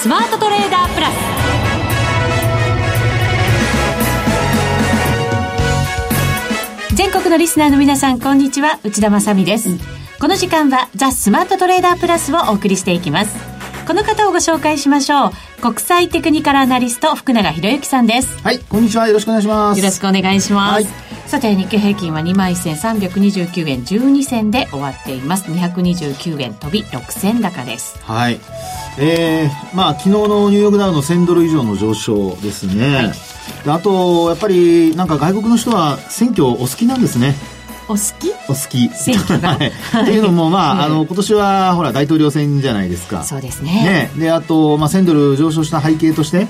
スマートトレーダープラス。全国のリスナーの皆さんこんにちは。内田まさです、この時間はザ・スマートトレーダープラスをお送りしていきます。この方をご紹介しましょう。国際テクニカルアナリスト福永博之さんです。はいこんにちは。よろしくお願いします。よろしくお願いします、はい。さて日経平均は2万1329円12銭で終わっています。229円飛び6銭高です。はいえー、まあ昨日のニューヨークダウの1000ドル以上の上昇ですね、はい、あとやっぱりなんか外国の人は選挙お好きなんですね。お好き？お好き。選挙が、はい、っていうのもまあ、あの今年はほら大統領選じゃないですか。そうですね。ね。であと、まあ、1000ドル上昇した背景として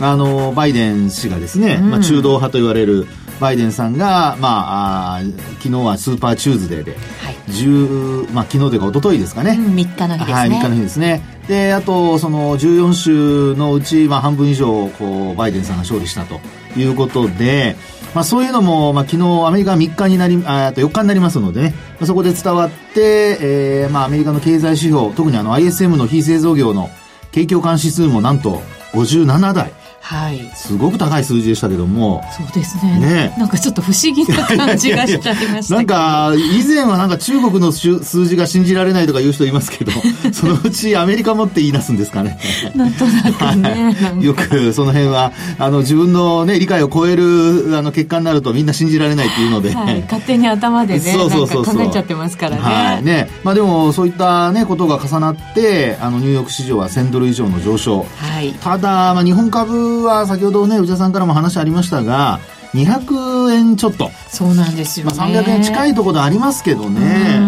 あのバイデン氏がですね、うん、まあ、中道派と言われるバイデンさんが、まあ、あ昨日はスーパーチューズデーで、はい、まあ、昨日というか一昨日ですかね、うん、3日の日ですね、はい、3日の日ですね。であとその14州のうち、まあ、半分以上こうバイデンさんが勝利したということで、まあ、そういうのも、まあ、昨日アメリカ3日になりあと4日になりますので、ね、そこで伝わって、えーまあ、アメリカの経済指標特にあの ISM の非製造業の景況感指数もなんと57台はい、すごく高い数字でしたけども。そうですね。ね。なんかちょっと不思議な感じがしちゃいました なんか以前はなんか中国の数字が信じられないとか言う人いますけど そのうちアメリカもって言い出すんですかね。なんとなくね、はい、よくその辺はあの自分の、ね、理解を超えるあの結果になるとみんな信じられないっていうので、はい、勝手に頭でねそうそうそう考えちゃってますからね,、はい。ね。まあ、でもそういった、ね、ことが重なってあのニューヨーク市場は1000ドル以上の上昇、はい、ただ、まあ、日本株は先ほどね内田さんからも話ありましたが200円ちょっと。そうなんですよ、ね、まあ、300円近いところでありますけどね。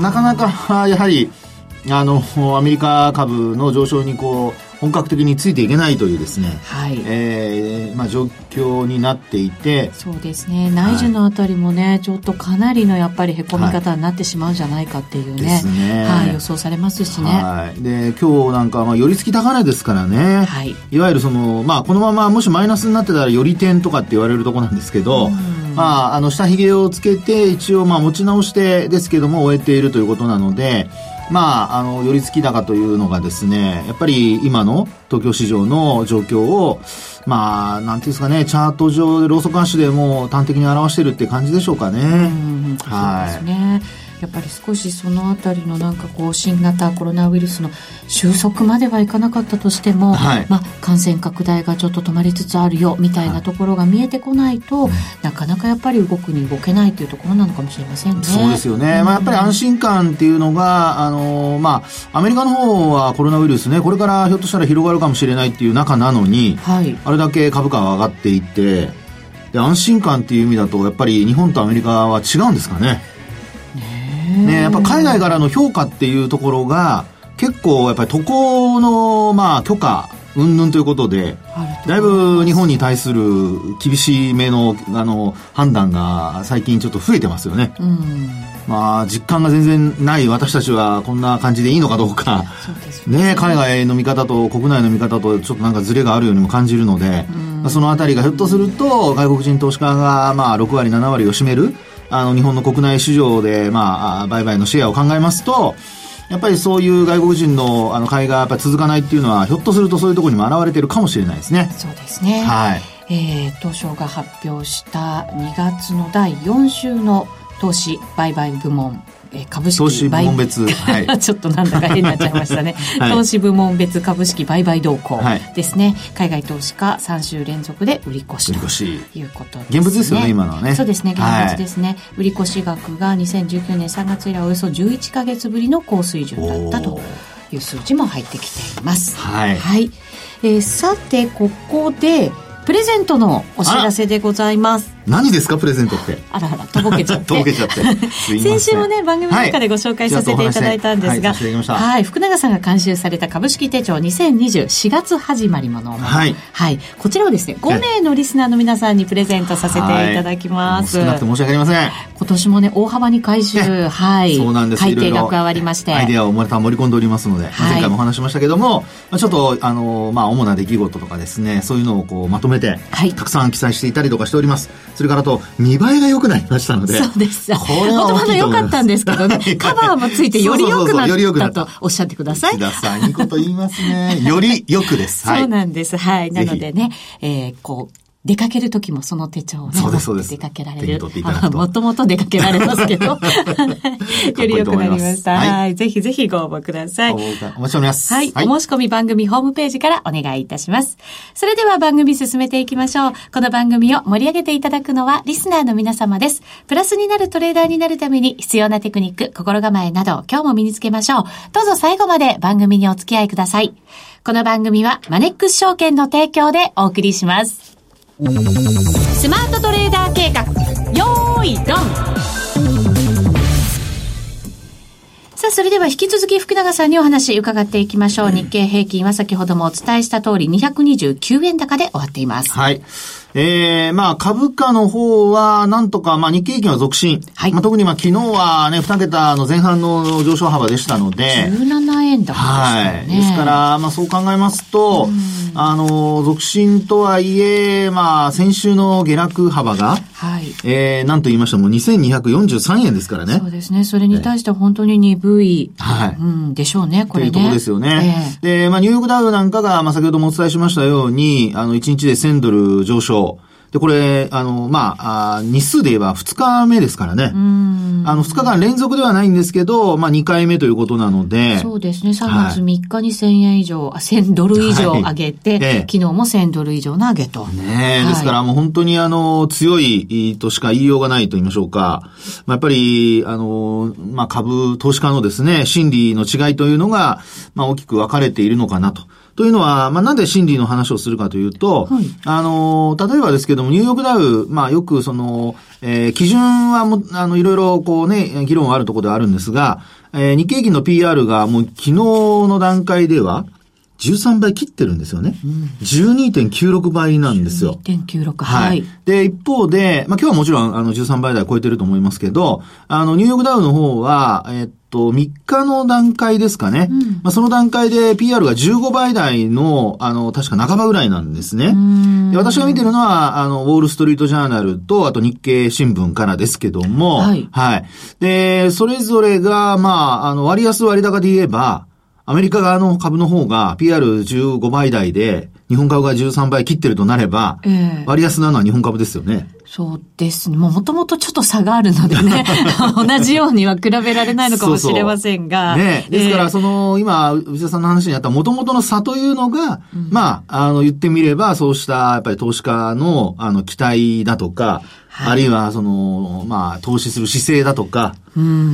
なかなかやはりあのアメリカ株の上昇にこう本格的についていけないというですね、はい。えーまあ、状況になっていてそうですね。内需のあたりもね、はい、ちょっとかなりのやっぱりへこみ方になってしまうんじゃないかっていうね,、ね。はい、予想されますしね、はい、で今日なんかまあ寄り付き高値ですからね、はい、いわゆるその、まあ、このままもしマイナスになってたら寄り点とかって言われるところなんですけど、まあ、あの下髭をつけて一応まあ持ち直してですけども終えているということなのでまあ、あの、寄り付き高というのがですね、やっぱり今の東京市場の状況を、まあ、なんていうんですかね、チャート上でローソク足でも端的に表してるって感じでしょうかね。はい。そうですね。やっぱり少しそのあたりのなんかこう新型コロナウイルスの収束まではいかなかったとしても、はい、まあ、感染拡大がちょっと止まりつつあるよみたいなところが見えてこないと、はい、なかなかやっぱり動くに動けないというところなのかもしれませんね。そうですよね、うん、まあ、やっぱり安心感っていうのがあの、まあ、アメリカの方はコロナウイルスねこれからひょっとしたら広がるかもしれないっていう中なのに、はい、あれだけ株価が上がっていってで安心感っていう意味だとやっぱり日本とアメリカは違うんですかね？ね、やっぱ海外からの評価っていうところが、結構やっぱり渡航の、まあ、許可、云々ということで、だいぶ日本に対する厳しめの、あの、判断が最近ちょっと増えてますよね。うん、まあ、実感が全然ない私たちはこんな感じでいいのかどうか、ね、ね、海外の見方と国内の見方とちょっとなんかズレがあるようにも感じるので、うん、そのあたりがひょっとすると外国人投資家がまあ6割、7割を占める、あの、日本の国内市場で、まあ、売買のシェアを考えますと、やっぱりそういう外国人のあの買いがやっぱ続かないっていうのは、ひょっとするとそういうところにも表れてるかもしれないですね。そうですね。はい。えー、東証が発表した2月の第4週の投資売買部門え株式投資部門別、はい、ちょっとなんだか変になっちゃいましたね、はい、投資部門別株式売買動向ですね、はい、海外投資家3週連続で売り越しということです、ね、現物ですよね今のはね。そうですね。現物ですね、売り越し額が2019年3月以来およそ11か月ぶりの高水準だったという数字も入ってきています。はい、はい。えー、さてここでプレゼントのお知らせでございます何ですかプレゼントって？あらあらとぼけちゃって。とぼけちゃって。先週もね番組の中でご紹介させていただいたんですが、はい、はいはい、福永さんが監修された株式手帳20204月始まりものはい、はい、こちらをですね5名のリスナーの皆さんにプレゼントさせていただきます、少なくて申し訳ありません。今年もね大幅に回収、はい。そうなんです。改定が加わりまして。アイデアをまた盛り込んでおりますので、前回もお話しましたけども、まあ、ちょっとあのまあ主な出来事とかですねそういうのをこうまとめて、はい、たくさん記載していたりとかしておりますそれからと、見栄えが良くなりましたので。そうです。これはもともと良かったんですけどね、カバーもついてより良くなったとおっしゃってください。田さん、いいこと言いますね。より良くです。はい、そうなんです。はい。なのでね、えー、こう、出かける時もその手帳をね、そうですそうです出かけられる。もともと出かけられますけど、より良くなりました。はい、ぜひぜひご応募ください。お待ちしております。はい。お申し込み番組ホームページからお願いいたします。それでは番組進めていきましょう。この番組を盛り上げていただくのはリスナーの皆様です。プラスになるトレーダーになるために必要なテクニック、心構えなど今日も身につけましょう。どうぞ最後まで番組にお付き合いください。この番組はマネックス証券の提供でお送りします。スマートトレーダー計画よーいドンさあ、それでは引き続き福永さんにお話伺っていきましょう。日経平均は先ほどもお伝えした通り229円高で終わっています。はい。えー、まあ株価の方はなんとか、まあ日経平均は続伸。はい。まあ特にまあ昨日はね、2桁の前半の上昇幅でしたので。17円高でしたね。はい。ですから、まあそう考えますと、あの、続伸とはいえ、まあ先週の下落幅が、はい。えー、なんと言いましても2243円ですからね。そうですね。それに対して本当に鈍い。はい。うん、でしょうね、これね。というとこですよね。えー、で、まあニューヨークダウなんかが、まあ先ほどもお伝えしましたように、あの1日で1000ドル上昇。で、これ、あの、まあ、あ日数で言えば2日目ですからね。あの、2日間連続ではないんですけど、まあ、2回目ということなので。そうですね。3月3日に1000円以上、はい、あ、1000ドル以上上げて、はい、昨日も1000ドル以上の上げと。ねえ、ですからもう本当にあの、強いとしか言いようがないと言いましょうか。まあ、やっぱり、あの、まあ、株、投資家のですね、心理の違いというのが、まあ、大きく分かれているのかなと。というのは、まあ、なんで心理の話をするかというと、はい、あの、例えばですけども、ニューヨークダウ、まあ、よくその、えー、基準はも、あの、いろいろこうね、議論があるところではあるんですが、えー、日経平均の PR がもう昨日の段階では、13倍切ってるんですよね。うん、12.96倍なんですよ。12.96、はい。で、一方で、まあ今日はもちろんあの13倍台超えてると思いますけど、あの、ニューヨークダウの方は、えっと、3日の段階ですかね。うん、まあその段階で PR が15倍台の、あの、確か半ばぐらいなんですね。で私が見てるのは、あの、ウォールストリートジャーナルと、あと日経新聞からですけども、はい。はい。で、それぞれが、まあ、あの、割安割高で言えば、アメリカ側の株の方が PR15 倍台で、日本株が13倍切ってるとなれば、えー、割安なのは日本株ですよね。そうですね。もともとちょっと差があるのでね、同じようには比べられないのかもしれませんが。そうそうね。ですから、その、今、内田さんの話にあったもともとの差というのが、うん、まあ、あの、言ってみれば、そうした、やっぱり投資家の、あの、期待だとか、はい、あるいは、その、まあ、投資する姿勢だとか、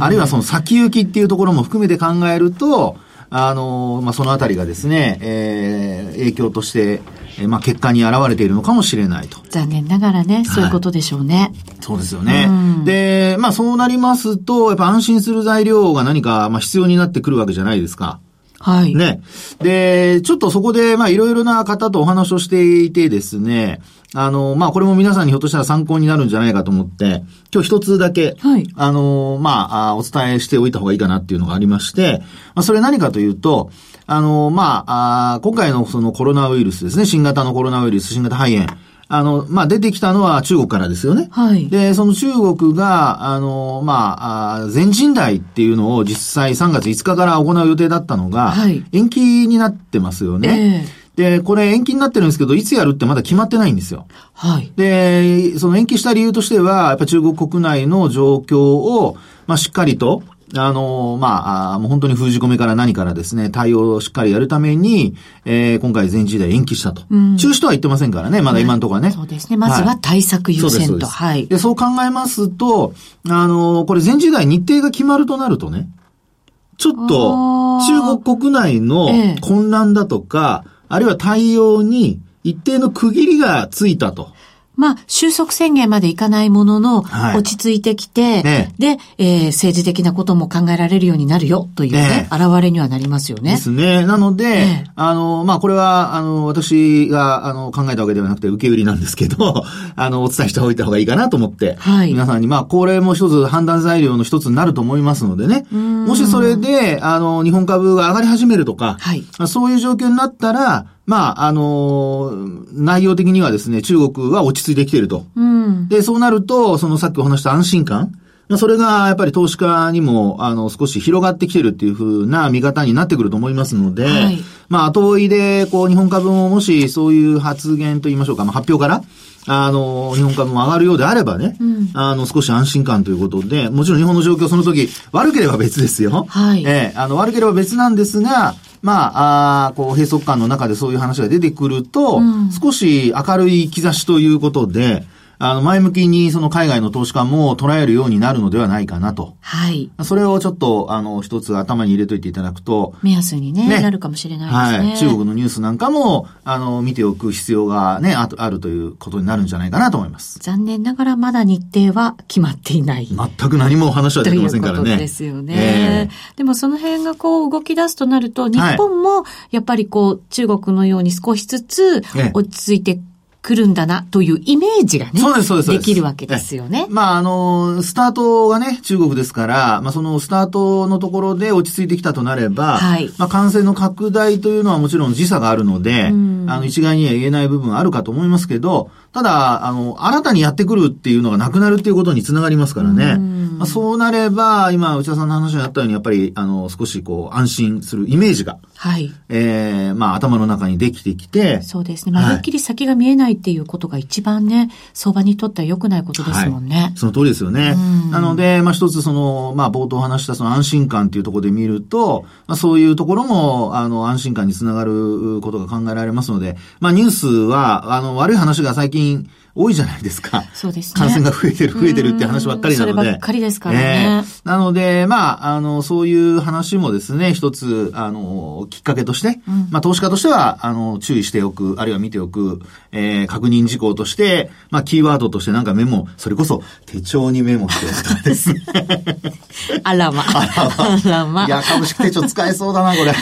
あるいはその先行きっていうところも含めて考えると、あの、まあ、そのあたりがですね、えー、影響として、えー、まあ、結果に現れているのかもしれないと。残念ながらね、そういうことでしょうね。そうですよね。で、まあ、そうなりますと、やっぱ安心する材料が何か、まあ、必要になってくるわけじゃないですか。はい。ね。で、ちょっとそこで、まあ、いろいろな方とお話をしていてですね、あの、まあ、これも皆さんにひょっとしたら参考になるんじゃないかと思って、今日一つだけ、はい。あの、まあ、お伝えしておいた方がいいかなっていうのがありまして、まあ、それ何かというと、あの、まあ、あ今回のそのコロナウイルスですね、新型のコロナウイルス、新型肺炎、あの、まあ、出てきたのは中国からですよね。はい。で、その中国が、あの、まあ、全人代っていうのを実際3月5日から行う予定だったのが、はい。延期になってますよね。えー、で、これ延期になってるんですけど、いつやるってまだ決まってないんですよ。はい。で、その延期した理由としては、やっぱ中国国内の状況を、まあ、しっかりと、あの、まあ、もう本当に封じ込めから何からですね、対応をしっかりやるために、えー、今回全時代延期したと。うん、中止とは言ってませんからね、まだ今のところはね。そうですね。まずは対策優先と。はい。で、そう考えますと、あの、これ全時代日程が決まるとなるとね、ちょっと中国国内の混乱だとか、ええ、あるいは対応に一定の区切りがついたと。まあ、収束宣言までいかないものの、はい、落ち着いてきて、ね、で、えー、政治的なことも考えられるようになるよというね、ね。現れにはなりますよね。ですね。なので、ね、あの、まあ、これは、あの、私が、あの、考えたわけではなくて、受け売りなんですけど、あの、お伝えしておいた方がいいかなと思って、はい、皆さんに、まあ、これも一つ判断材料の一つになると思いますのでね、もしそれで、あの、日本株が上がり始めるとか、はい、そういう状況になったら、まあ、あのー、内容的にはですね、中国は落ち着いてきていると。うん、で、そうなると、そのさっきお話した安心感。まあ、それがやっぱり投資家にも、あの、少し広がってきてるっていうふうな見方になってくると思いますので、はい、まあ、後追いで、こう、日本株ももしそういう発言と言いましょうか、まあ、発表から、あの、日本株も上がるようであればね、うん、あの、少し安心感ということで、もちろん日本の状況その時、悪ければ別ですよ。はい。えー、あの、悪ければ別なんですが、まあ、あこう、閉塞感の中でそういう話が出てくると、うん、少し明るい兆しということで、あの、前向きにその海外の投資家も捉えるようになるのではないかなと。はい。それをちょっと、あの、一つ頭に入れといていただくと。目安にね、ねなるかもしれないですね。はい。中国のニュースなんかも、あの、見ておく必要がね、ああるということになるんじゃないかなと思います。残念ながらまだ日程は決まっていない。全く何も話は出てませんからね。そうですよね、えー。でもその辺がこう動き出すとなると、日本もやっぱりこう、中国のように少しずつ落ち着いて来るんだなというイメージがね。そうです、そうです。できるわけですよね。まあ、あの、スタートがね、中国ですから、まあ、そのスタートのところで落ち着いてきたとなれば、はい。まあ、感染の拡大というのはもちろん時差があるので、あの、一概には言えない部分あるかと思いますけど、ただ、あの、新たにやってくるっていうのがなくなるっていうことにつながりますからね。まあ、そうなれば、今、内田さんの話にあったように、やっぱり、あの、少しこう、安心するイメージが、はい。ええー、まあ、頭の中にできてきて。そうですね。まあ、はっきり先が見えないっていうことが一番ね、相場にとっては良くないことですもんね。はい、その通りですよね。なので、まあ、一つその、まあ、冒頭話したその安心感っていうところで見ると、まあ、そういうところも、あの、安心感につながることが考えられますので、まあ、ニュースは、あの、悪い話が最近、多いじゃないですか。そうですね。感染が増えてる、増えてるって話ばっかりなので。そればっかりですからね。えー、なので、まあ、あの、そういう話もですね、一つ、あの、きっかけとして、うん、まあ、投資家としては、あの、注意しておく、あるいは見ておく、えー、確認事項として、まあ、キーワードとしてなんかメモ、それこそ手帳にメモしておくですね。あらま。あらま。あらま。いや、株式手帳使えそうだな、これ。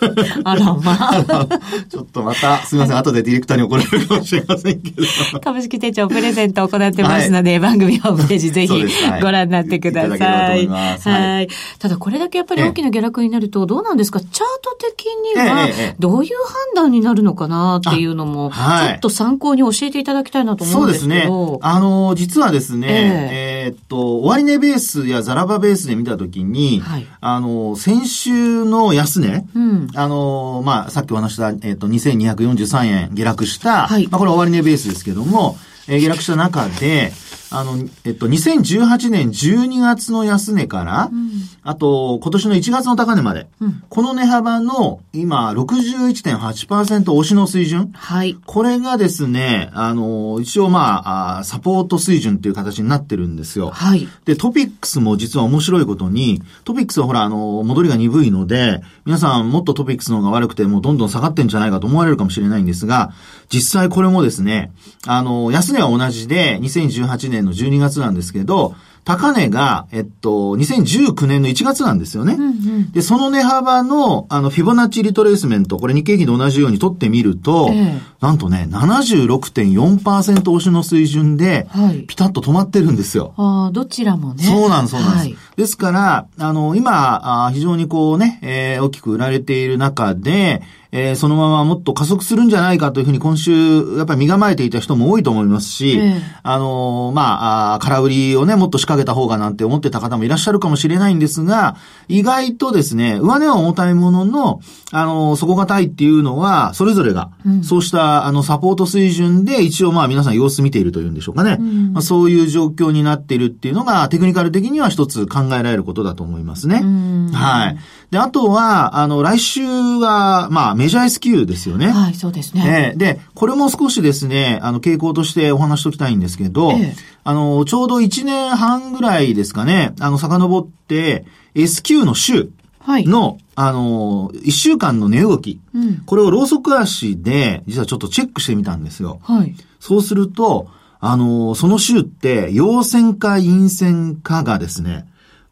あらま。ちょっとまた、すみません、後でディレクターに怒られるかもしれませんけど。株式手帳プレゼントを行ってますので、はい、番組ホームページぜひご覧になってください。はい。ただこれだけやっぱり大きな下落になると、どうなんですか？チャート的には、どういう判断になるのかなっていうのも、ちょっと参考に教えていただきたいなと思うんですけど。そうですね。あの、実はですね、えー、っと、終値ベースやザラバベースで見たときに、はい、あの、先週の安値、うん、あの、まあ、さっきお話した、えー、っと、2243円下落した、はい、まあ、これ終値ベースですけども、えー、下落した中で、あの、えっと、2018年12月の安値から、うん、あと、今年の1月の高値まで、うん、この値幅の今、61.8%押しの水準。はい。これがですね、あの、一応まあ、あサポート水準っていう形になってるんですよ。はい。で、トピックスも実は面白いことに、トピックスはほら、あの、戻りが鈍いので、皆さんもっとトピックスの方が悪くて、もうどんどん下がってんじゃないかと思われるかもしれないんですが、実際これもですね、あの、安値は同じで、2018年の12月なんですけど、高値が、えっと、2019年の1月なんですよね。うんうん、で、その値幅の、あの、フィボナッチリトレースメント、これ日経平均と同じように取ってみると、えー、なんとね、76.4%押しの水準で、ピタッと止まってるんですよ。ああ、どちらもね。そうなんです、そうなんです。はい、ですから、あの、今、あ非常にこうね、えー、大きく売られている中で、えー、そのままもっと加速するんじゃないかというふうに今週、やっぱり身構えていた人も多いと思いますし、えー、あのー、まあ、あ空売りをね、もっと仕掛けた方がなんて思ってた方もいらっしゃるかもしれないんですが、意外とですね、上値は重たいものの、あのー、底堅いっていうのは、それぞれが、うん、そうした、あの、サポート水準で一応まあ皆さん様子見ているというんでしょうかね。うん、まあ、そういう状況になっているっていうのが、テクニカル的には一つ考えられることだと思いますね。はい。で、あとは、あの、来週は、まあ、メジャー S q ですよね。はい、そうですね。えー、で、これも少しですね、あの、傾向としてお話しときたいんですけど、えー、あの、ちょうど1年半ぐらいですかね、あの、遡って、S q の週の、はい、あの、1週間の値動き、うん、これをローソク足で、実はちょっとチェックしてみたんですよ。はい。そうすると、あの、その週って、陽線か陰線かがですね、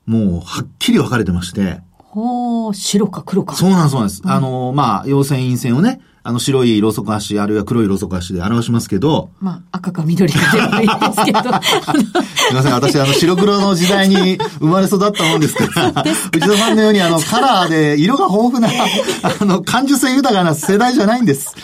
もう、はっきり分かれてまして、はあ、白か黒か。そうなんです、そうなんです。うん、あの、まあ、陽線陰線をね、あの白いロウソク足、あるいは黒いロウソク足で表しますけど。まあ、赤か緑かでもいいですけど。すみません、私、あの、白黒の時代に生まれ育ったもんですから、内田さんのように、あの、カラーで色が豊富な、あの、感受性豊かな世代じゃないんです。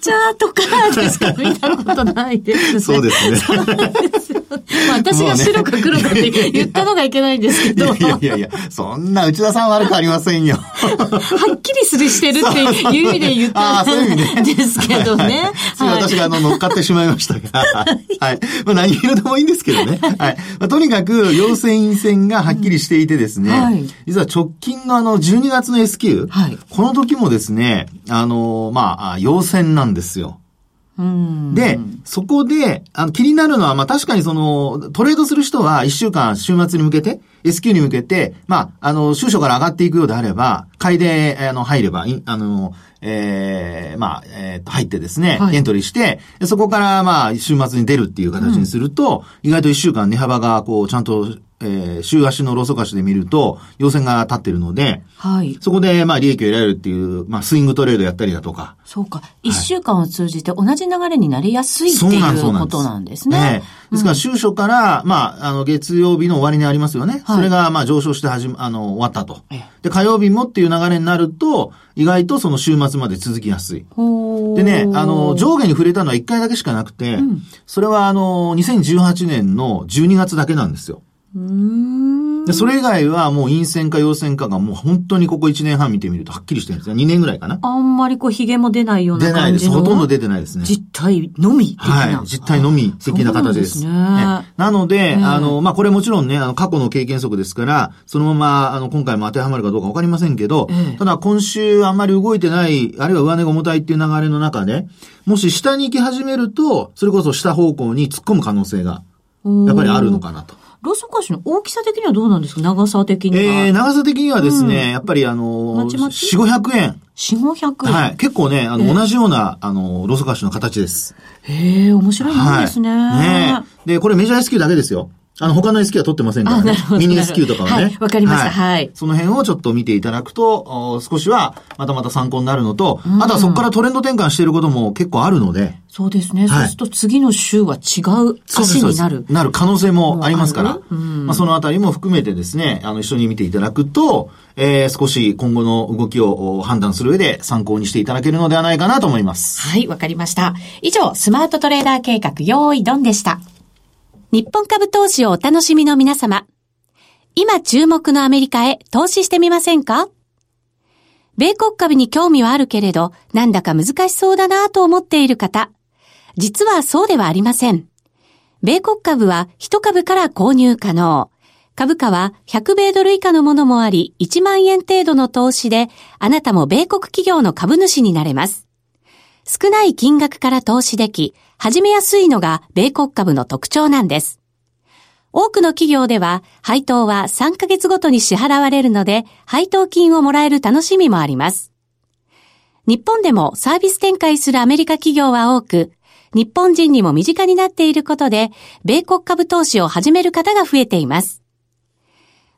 チャートカラーでしか見たことないですね。そうですね。そうです 私が白か黒かって言ったのがいけないんですけど。いやいやいや、そんな内田さん悪くありませんよ。はっきりするしてるっていう意味で言った んですけどね。はい、私があの乗っかってしまいましたが。はい。まあ何色でもいいんですけどね。はい。まあ、とにかく、陽線陰線がはっきりしていてですね。はい、実は直近のあの12月の S q、はい、この時もですね、あの、まあ、陽線なんですよ。で、そこで、あの、気になるのは、まあ、確かにその、トレードする人は1週間、週末に向けて、S q に向けて、まあ、あの、収書から上がっていくようであれば、買いで、あの、入れば、あの、ええー、まあ、えー、入ってですね、はい、エントリーして、そこからまあ、週末に出るっていう形にすると、うん、意外と1週間値幅がこう、ちゃんとえー、週足のローソク足で見ると、陽線が立ってるので、はい。そこで、まあ、利益を得られるっていう、まあ、スイングトレードやったりだとか。そうか。一、週間を通じて同じ流れになりやすいっていうことなんですね。ねですから、週初から、まあ、あの、月曜日の終わりにありますよね。はい、それが、まあ、上昇して始め、あの、終わったと。で、火曜日もっていう流れになると、意外とその週末まで続きやすい。でね、あの、上下に触れたのは1回だけしかなくて、うん、それはあの、2018年の12月だけなんですよ。でそれ以外はもう陰線か陽線かがもう本当にここ1年半見てみるとはっきりしてるんですよ。2年ぐらいかな。あんまりこう髭も出ないような感じ出ないです。ほとんど出てないですね。実体のみ的な。はい。実体のみ的な形です。ですね。なので、あの、まあ、これもちろんね、あの、過去の経験則ですから、そのまま、あの、今回も当てはまるかどうかわかりませんけど、ただ今週あんまり動いてない、あるいは上値が重たいっていう流れの中で、もし下に行き始めると、それこそ下方向に突っ込む可能性が、やっぱりあるのかなと。ローソク足の大きさ的にはどうなんですか？長さ的には。えー、長さ的にはですね、うん、やっぱりあのー、4、500円。4、500円はい。結構ね、あの、同じような、あの、ローソク足の形です。へえ、面白いもんですね。はい、ねで、これメジャー S q だけですよ。あの、他の SQ は取ってませんからね。ミニ SQ とかはね。はい、わかりました、はい。その辺をちょっと見ていただくと、少しはまたまた参考になるのと、あとはそこからトレンド転換していることも結構あるので。そうですね。そうすると次の週は違う足になる。なる可能性もありますから。まあ、そのあたりも含めてですね、あの、一緒に見ていただくと、えー、少し今後の動きを判断する上で参考にしていただけるのではないかなと思います。はい、わかりました。以上、スマートトレーダー計画、用意ドンでした。日本株投資をお楽しみの皆様。今注目のアメリカへ投資してみませんか？米国株に興味はあるけれど、なんだか難しそうだなと思っている方。実はそうではありません。米国株は1株から購入可能。株価は100米ドル以下のものもあり、1万円程度の投資で、あなたも米国企業の株主になれます。少ない金額から投資でき、始めやすいのが米国株の特徴なんです。多くの企業では配当は3ヶ月ごとに支払われるので、配当金をもらえる楽しみもあります。日本でもサービス展開するアメリカ企業は多く、日本人にも身近になっていることで、米国株投資を始める方が増えています。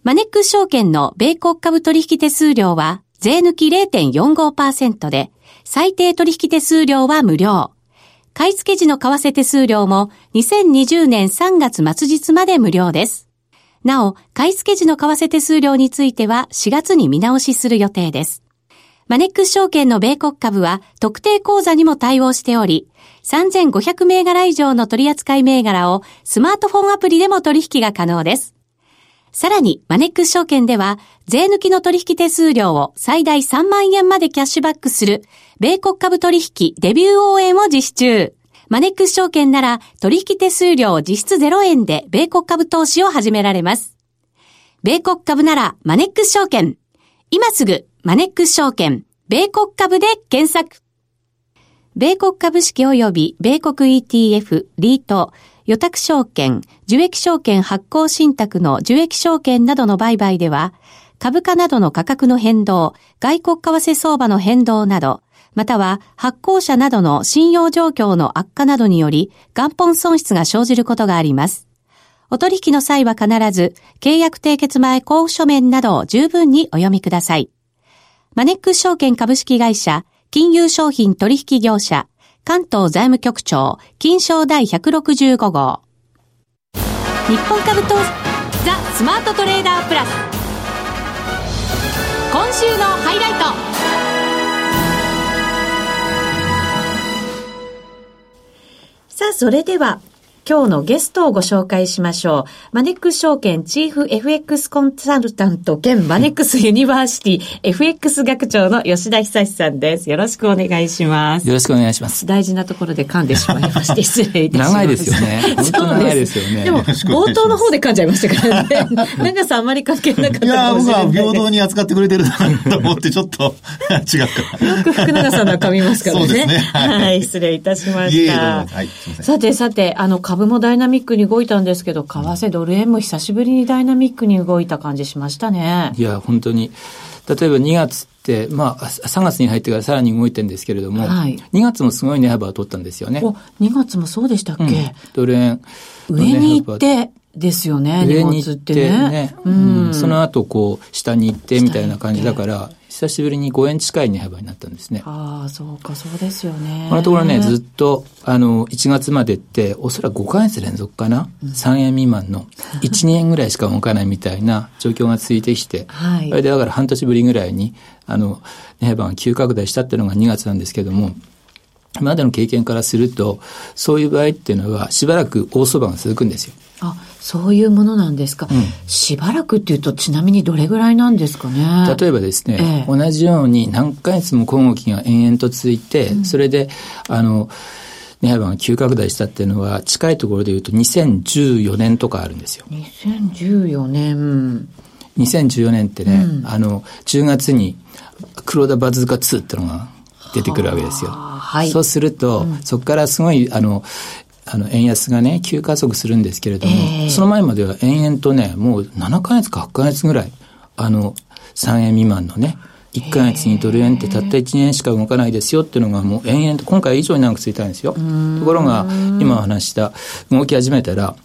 マネック証券の米国株取引手数料は税抜き0.45%で、最低取引手数料は無料。買い付け時の為替手数料も2020年3月末日まで無料です。なお、買い付け時の為替手数料については4月に見直しする予定です。マネックス証券の米国株は特定口座にも対応しており、3500銘柄以上の取扱銘柄をスマートフォンアプリでも取引が可能です。さらに、マネックス証券では、税抜きの取引手数料を最大3万円までキャッシュバックする、米国株取引デビュー応援を実施中。マネックス証券なら、取引手数料実質0円で米国株投資を始められます。米国株なら、マネックス証券。今すぐ、マネックス証券、米国株で検索。米国株式及び米国 ETF、リート、予託証券、受益証券発行信託の受益証券などの売買では、株価などの価格の変動、外国為替相場の変動など、または発行者などの信用状況の悪化などにより元本損失が生じることがあります。お取引の際は必ず契約締結前交付書面などを十分にお読みください。マネックス証券株式会社金融商品取引業者、関東財務局長、金商第165号。日本株投資、ザ・スマートトレーダープラス。今週のハイライト。さあ、それでは、今日のゲストをご紹介しましょう。マネックス証券チーフ FX コンサルタント兼マネックスユニバーシティ FX 学長の吉田久さんです。よろしくお願いします。よろしくお願いします。大事なところで噛んでしまいまして、失礼いたします。長いですよね。本当長いですよね。でも、冒頭の方で噛んじゃいましたからね。長さあまり関係なかったいや、僕は平等に扱ってくれてるなと思って、ちょっと 違うか。よく福永さんは噛みますからね。そうですね。はい、失礼いたしました。はい、さてさて、あの、株もダイナミックに動いたんですけど、為替ドル円も久しぶりにダイナミックに動いた感じしましたね。いや、本当に。例えば2月って、まあ、3月に入ってからさらに動いてるんですけれども、はい、2月もすごい値幅を取ったんですよね。お、2月もそうでしたっけ、うん、ドル円。上に行って、ですよね、上に行ってね。ねうん、その後、こう、下に行ってみたいな感じだから、久しぶりに5円近い値幅になったんですね。ああ、そうか、そうですよね。このところね、ずっと、あの、1月までって、おそらく5ヶ月連続かな、うん、3円未満の、1、2円ぐらいしか動かないみたいな状況が続いてきて、はい。それでだから半年ぶりぐらいに、あの、値幅が急拡大したっていうのが2月なんですけども、今までの経験からすると、そういう場合っていうのは、しばらく大相場が続くんですよ。あ、そういうものなんですか。うん、しばらくっていうと、ちなみにどれぐらいなんですかね。例えばですね、ええ、同じように何ヶ月も小動きが延々と続いて、うん、それで、あの、値幅が急拡大したっていうのは、近いところで言うと2014年とかあるんですよ。2014年。2014年ってね、うん、あの、10月に黒田バズーカ2っていうのが出てくるわけですよ。はい、そうすると、うん、そこからすごい、あの、あの、円安がね、急加速するんですけれども、えー、その前までは延々とね、もう7ヶ月か8ヶ月ぐらい、あの、3円未満のね、1ヶ月にドル円ってたった1年しか動かないですよっていうのがもう延々と今回以上に長く続いたんですよ。ところが、今お話した動き始めたら、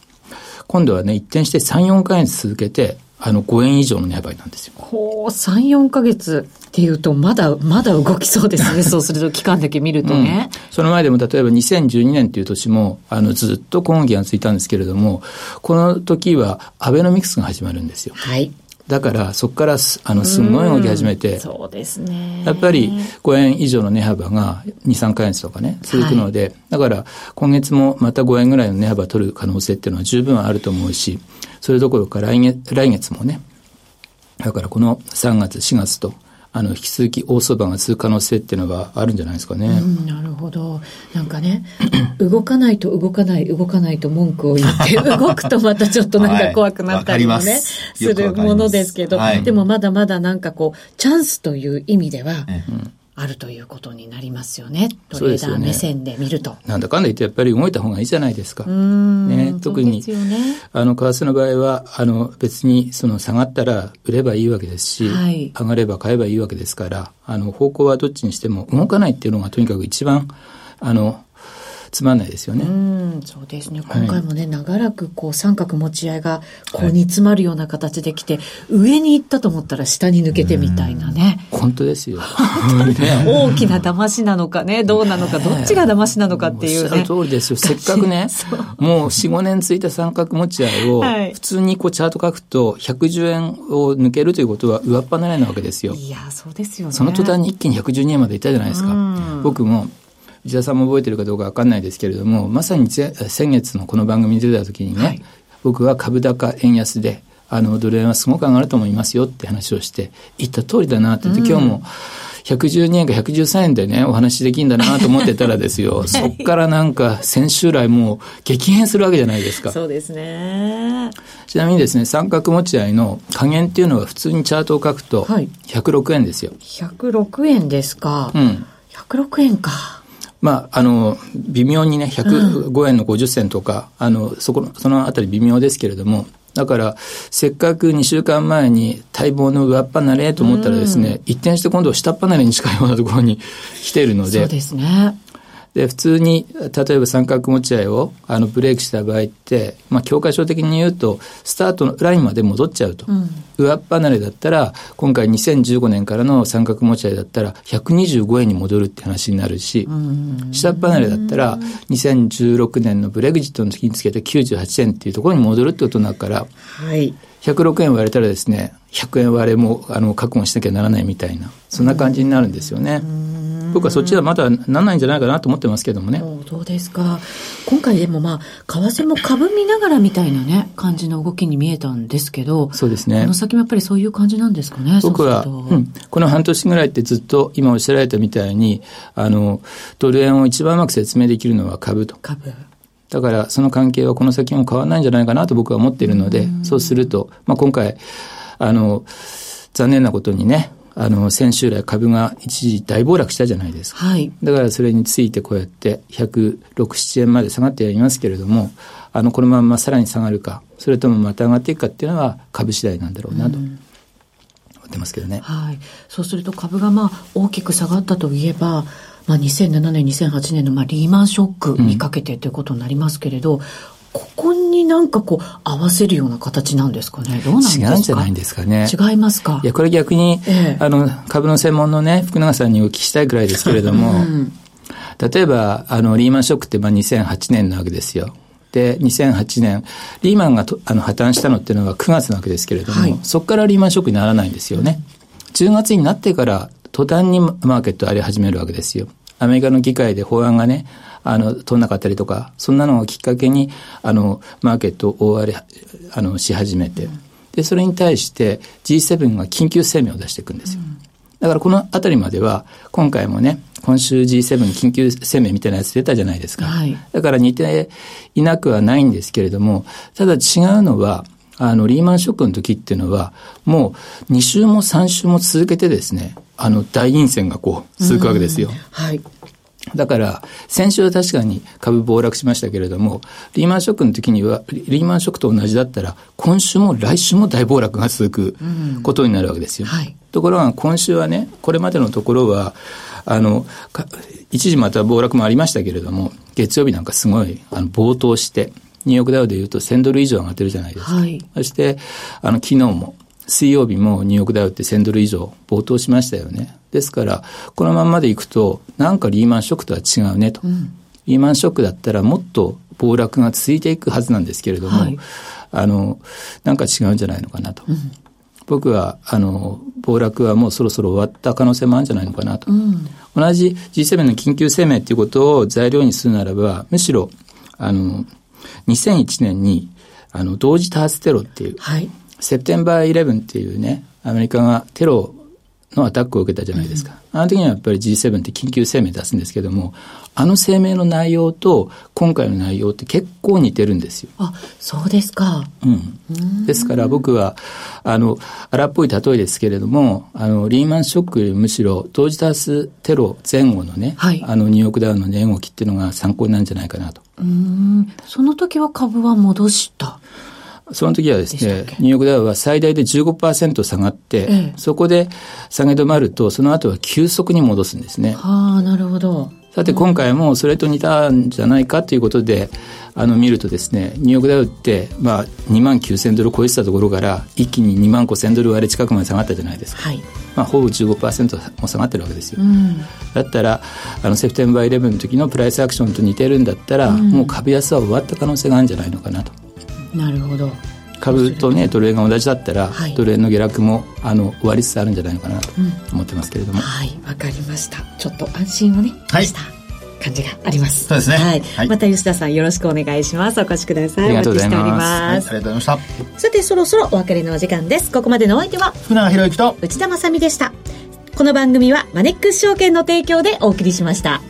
今度はね、一転して3、4ヶ月続けて、あの、5円以上の値幅なんですよ。ほう、3、4ヶ月っていうと、まだ、まだ動きそうですね。そうすると、期間だけ見るとね、うん、その前でも、例えば2012年っていう年も、あの、ずっと今期がついたんですけれども、この時は、アベノミクスが始まるんですよ。はい。だから、そこからす、あの、すんごい動き始めて、そうですね。やっぱり、5円以上の値幅が2、3ヶ月とかね、続くので、はい、だから、今月もまた5円ぐらいの値幅取る可能性っていうのは十分あると思うし、それどころか来月、来月もね、だからこの3月、4月と、あの、引き続き大相場が続く可能性っていうのはあるんじゃないですかね。うん、なるほど。なんかね、動かないと動かない、動かないと文句を言って、動くとまたちょっとなんか怖くなったりもね、はい、するものですけど、はい、でもまだまだなんかこう、チャンスという意味では、うんあるということになりますよね。トレーダー目線で見ると。ね、なんだかんだ言ってやっぱり動いた方がいいじゃないですか。ね、特に、ね、あの、為替の場合は、あの、別にその下がったら売ればいいわけですし、はい、上がれば買えばいいわけですから、あの、方向はどっちにしても動かないっていうのがとにかく一番、あの、つまんないですよね。うん、そうですね。今回もね、はい、長らくこう三角持ち合いがこう煮詰まるような形できて、はい、上に行ったと思ったら下に抜けてみたいなね。本当ですよ。大きな騙しなのかね、どうなのか、どっちが騙しなのかっていうね。通りですよ。せっかくね、もう4、5年ついた三角持ち合いを、普通にこうチャート書くと、110円を抜けるということは上っ離れなわけですよ。いや、そうですよね。その途端に一気に112円までいったじゃないですか。僕も内田さんも覚えてるかどうかわかんないですけれども、まさに先月のこの番組に出た時にね、はい、僕は株高円安で、あの、ドル円はすごく上がると思いますよって話をして、言った通りだなって言って、今日も、112円か113円でね、お話できるんだなと思ってたらですよ、はい、そっからなんか先週来もう激変するわけじゃないですか。そうですね。ちなみにですね、三角持ち合いの加減っていうのは普通にチャートを書くと、106円ですよ。106円ですか。うん。106円か。まあ、あの、微妙にね、105円の50銭とか、うん、あの、そこの、そのあたり微妙ですけれども、だから、せっかく2週間前に待望の上っ離れと思ったらですね、うん、一転して今度は下っ離れに近いようなところに来ているので、そうですね。で、普通に、例えば三角持ち合いをあのブレイクした場合って、まあ、教科書的に言うと、スタートのラインまで戻っちゃうと。うん、上っ離れだったら、今回2015年からの三角持ち合いだったら、125円に戻るって話になるし、下っ離れだったら、2016年のブレグジットの時につけた98円っていうところに戻るってことになるから、はい。106円割れたらですね、100円割れもあの覚悟しなきゃならないみたいな、そんな感じになるんですよね。僕はそっちはまだなんないんじゃないかなと思ってますけどもね。そうですか？今回でもまあ、為替も株見ながらみたいなね、感じの動きに見えたんですけど、そうですね。この先もやっぱりそういう感じなんですかね、僕は、うん、この半年ぐらいってずっと今おっしゃられたみたいに、あの、ドル円を一番うまく説明できるのは株と。株。だからその関係はこの先も変わらないんじゃないかなと僕は思っているので、うそうすると、まあ、今回、あの、残念なことにね、あの、先週来株が一時大暴落したじゃないですか。はい。だからそれについてこうやって106、7円まで下がってやりますけれども、あの、このままさらに下がるか、それともまた上がっていくかっていうのは株次第なんだろうなと。思ってますけどね。はい。そうすると株がまあ大きく下がったといえば、まあ、2007年、2008年のまあリーマンショックにかけてということになりますけれど、うんここになんかこう合わせるような形なんですかね？どうなんですか？違うんじゃないんですかね。違いますか？いや、これ逆に、ええ、あの、株の専門のね、福永さんにお聞きしたいくらいですけれども、うん、例えば、あの、リーマンショックってまあ2008年なわけですよ。で、2008年、リーマンがとあの破綻したのっていうのは9月なわけですけれども、はい、そこからリーマンショックにならないんですよね。10月になってから、途端にマーケットあり始めるわけですよ。アメリカの議会で法案がね、あの、通んなかったりとか、そんなのをきっかけに、あの、マーケットを大荒れ、あの、し始めて、で、それに対して G7 が緊急声明を出していくんですよ。だからこのあたりまでは、今回もね、今週 G7 緊急声明みたいなやつ出たじゃないですか。はい、だから似ていなくはないんですけれども、ただ違うのは、あの、リーマンショックの時っていうのは、もう2週も3週も続けてですね、あの、大陰線がこう、続くわけですよ。はい。だから、先週は確かに株暴落しましたけれども、リーマンショックの時には、リーマンショックと同じだったら、今週も来週も大暴落が続くことになるわけですよ。はい、ところが、今週はね、これまでのところは、あの、一時また暴落もありましたけれども、月曜日なんかすごい、あの、暴騰して、ニューヨークダウでいうと1000ドル以上上がってるじゃないですか。はい、そして、あの、昨日も、水曜日もニューヨークダウって1000ドル以上暴騰しましたよね。ですから、このままでいくと、なんかリーマンショックとは違うねと。うん、リーマンショックだったらもっと暴落が続いていくはずなんですけれども、はい、あの、なんか違うんじゃないのかなと。うん、僕は、あの、暴落はもうそろそろ終わった可能性もあるんじゃないのかなと。うん、同じ G7 の緊急声明ということを材料にするならば、むしろ、あの、2001年に、あの、同時多発テロっていう、はい、セプテンバー11っていうね、アメリカがテロのアタックを受けたじゃないですか。うん、あの時にはやっぱり G7 って緊急声明出すんですけども、あの声明の内容と今回の内容って結構似てるんですよ。あ、そうですか。うん。ですから僕は、あの、荒っぽい例えですけれども、あの、リーマンショックよりむしろ同時多発テロ前後のね、はい、あの、ニューヨークダウンの値動きっていうのが参考になるんじゃないかなと。うん。その時は株は戻した？その時はですね、ニューヨークダウは最大で15%下がって、ええ、そこで下げ止まると、その後は急速に戻すんですね。はあ、なるほど。さて今回もそれと似たんじゃないかということで、あの見るとですね、ニューヨークダウって、まあ2万9000ドル超えてたところから、一気に2万5000ドル割れ近くまで下がったじゃないですか。はい。まあほぼ15%も下がってるわけですよ。うん、だったら、あのセプテンバー11の時のプライスアクションと似てるんだったら、うん、もう株安は終わった可能性があるんじゃないのかなと。なるほど。株とねドル円が同じだったら、はい、ドル円の下落もあの終わりつつあるんじゃないのかなと思ってますけれども、うん、はいわかりました。ちょっと安心をね、はい、した感じがあります。そうですね、はい、はい、また吉田さんよろしくお願いします。お越しください。ありがとうございます、はい、ありがとうございました。さてそろそろお別れのお時間です。ここまでのお相手は福永博之と内田まさでした。この番組はマネックス証券の提供でお送りしました